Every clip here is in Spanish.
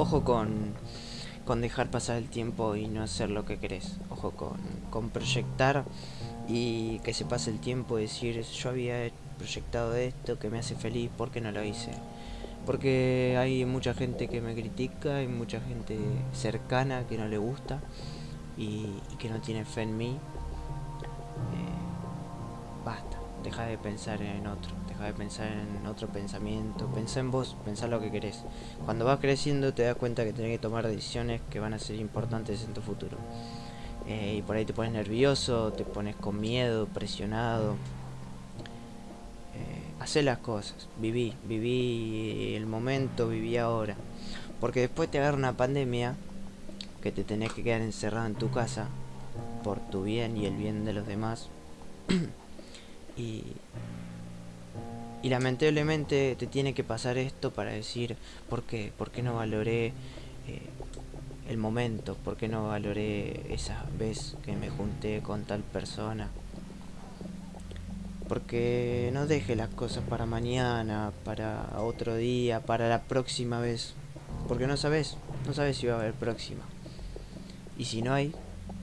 ojo con, con dejar pasar el tiempo y no hacer lo que querés. Ojo con, con proyectar y que se pase el tiempo y decir, yo había proyectado esto que me hace feliz, ¿por qué no lo hice? Porque hay mucha gente que me critica, hay mucha gente cercana que no le gusta y, que no tiene fe en mí. Deja de pensar en otro, deja de pensar en otro pensamiento, pensá en vos, pensá lo que querés. Cuando vas creciendo te das cuenta que tenés que tomar decisiones que van a ser importantes en tu futuro. Eh, y por ahí te pones nervioso, te pones con miedo, presionado hacer las cosas, viví, viví el momento, viví ahora. Porque después te agarra una pandemia que te tenés que quedar encerrado en tu casa por tu bien y el bien de los demás. y, lamentablemente te tiene que pasar esto para decir, ¿por qué? ¿Por qué no valoré eh, el momento? ¿Por qué no valoré esa vez que me junté con tal persona? Porque no deje las cosas para mañana, para otro día, para la próxima vez. Porque no sabes, no sabes si va a haber próxima. Y si no hay,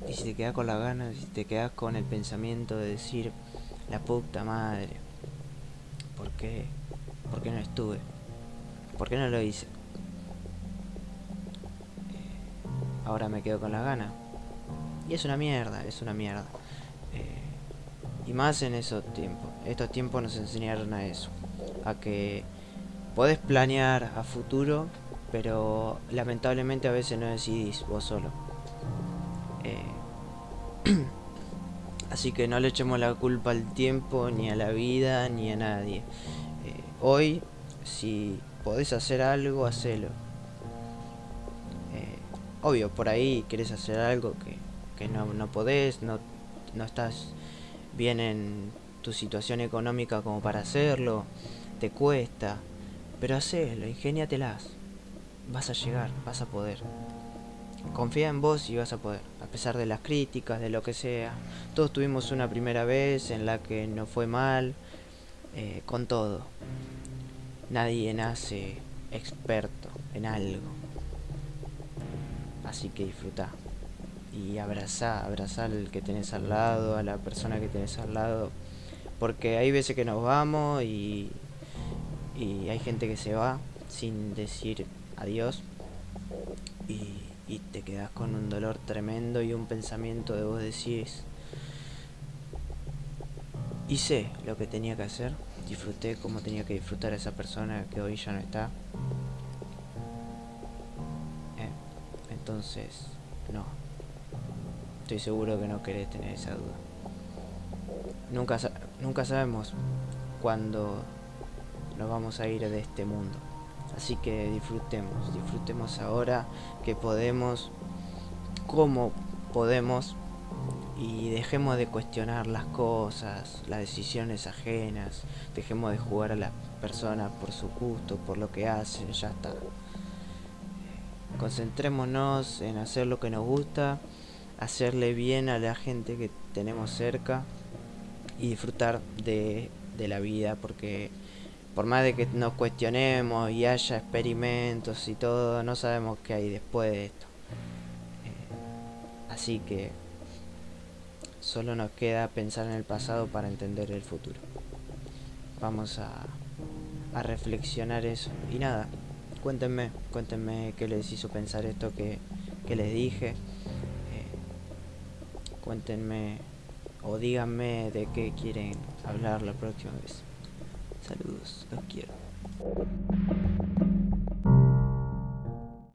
y si te quedas con las ganas, si te quedas con el pensamiento de decir, la puta madre, ¿por qué? ¿Por qué no estuve? ¿Por qué no lo hice? Ahora me quedo con las ganas. Y es una mierda, es una mierda. Y más en esos tiempos. Estos tiempos nos enseñaron a eso. A que podés planear a futuro, pero lamentablemente a veces no decidís vos solo. Eh, así que no le echemos la culpa al tiempo, ni a la vida, ni a nadie. Eh, hoy, si podés hacer algo, hacelo. Eh, obvio, por ahí querés hacer algo que, que no, no podés, no, no estás bien en tu situación económica como para hacerlo, te cuesta, pero hacelo, ingéniatelas. Vas a llegar, vas a poder. Confía en vos y vas a poder, a pesar de las críticas, de lo que sea. Todos tuvimos una primera vez en la que no fue mal, eh, con todo. Nadie nace experto en algo. Así que disfruta y abrazar, abrazar al que tenés al lado, a la persona que tenés al lado. Porque hay veces que nos vamos y, y hay gente que se va sin decir adiós y, y te quedas con un dolor tremendo y un pensamiento de vos decís hice lo que tenía que hacer, disfruté como tenía que disfrutar a esa persona que hoy ya no está. Eh, entonces, no, Estoy seguro que no querés tener esa duda. Nunca, nunca sabemos cuándo nos vamos a ir de este mundo. Así que disfrutemos, disfrutemos ahora que podemos, cómo podemos y dejemos de cuestionar las cosas, las decisiones ajenas, dejemos de jugar a las personas por su gusto, por lo que hacen, ya está. Concentrémonos en hacer lo que nos gusta hacerle bien a la gente que tenemos cerca y disfrutar de, la vida porque por más de que nos cuestionemos y haya experimentos y todo, no sabemos qué hay después de esto. Eh, así que solo nos queda pensar en el pasado para entender el futuro. Vamos a, reflexionar eso. Y nada, cuéntenme, cuéntenme qué les hizo pensar esto que, que les dije. Cuéntenme o díganme de qué quieren hablar la próxima vez. Saludos, los quiero.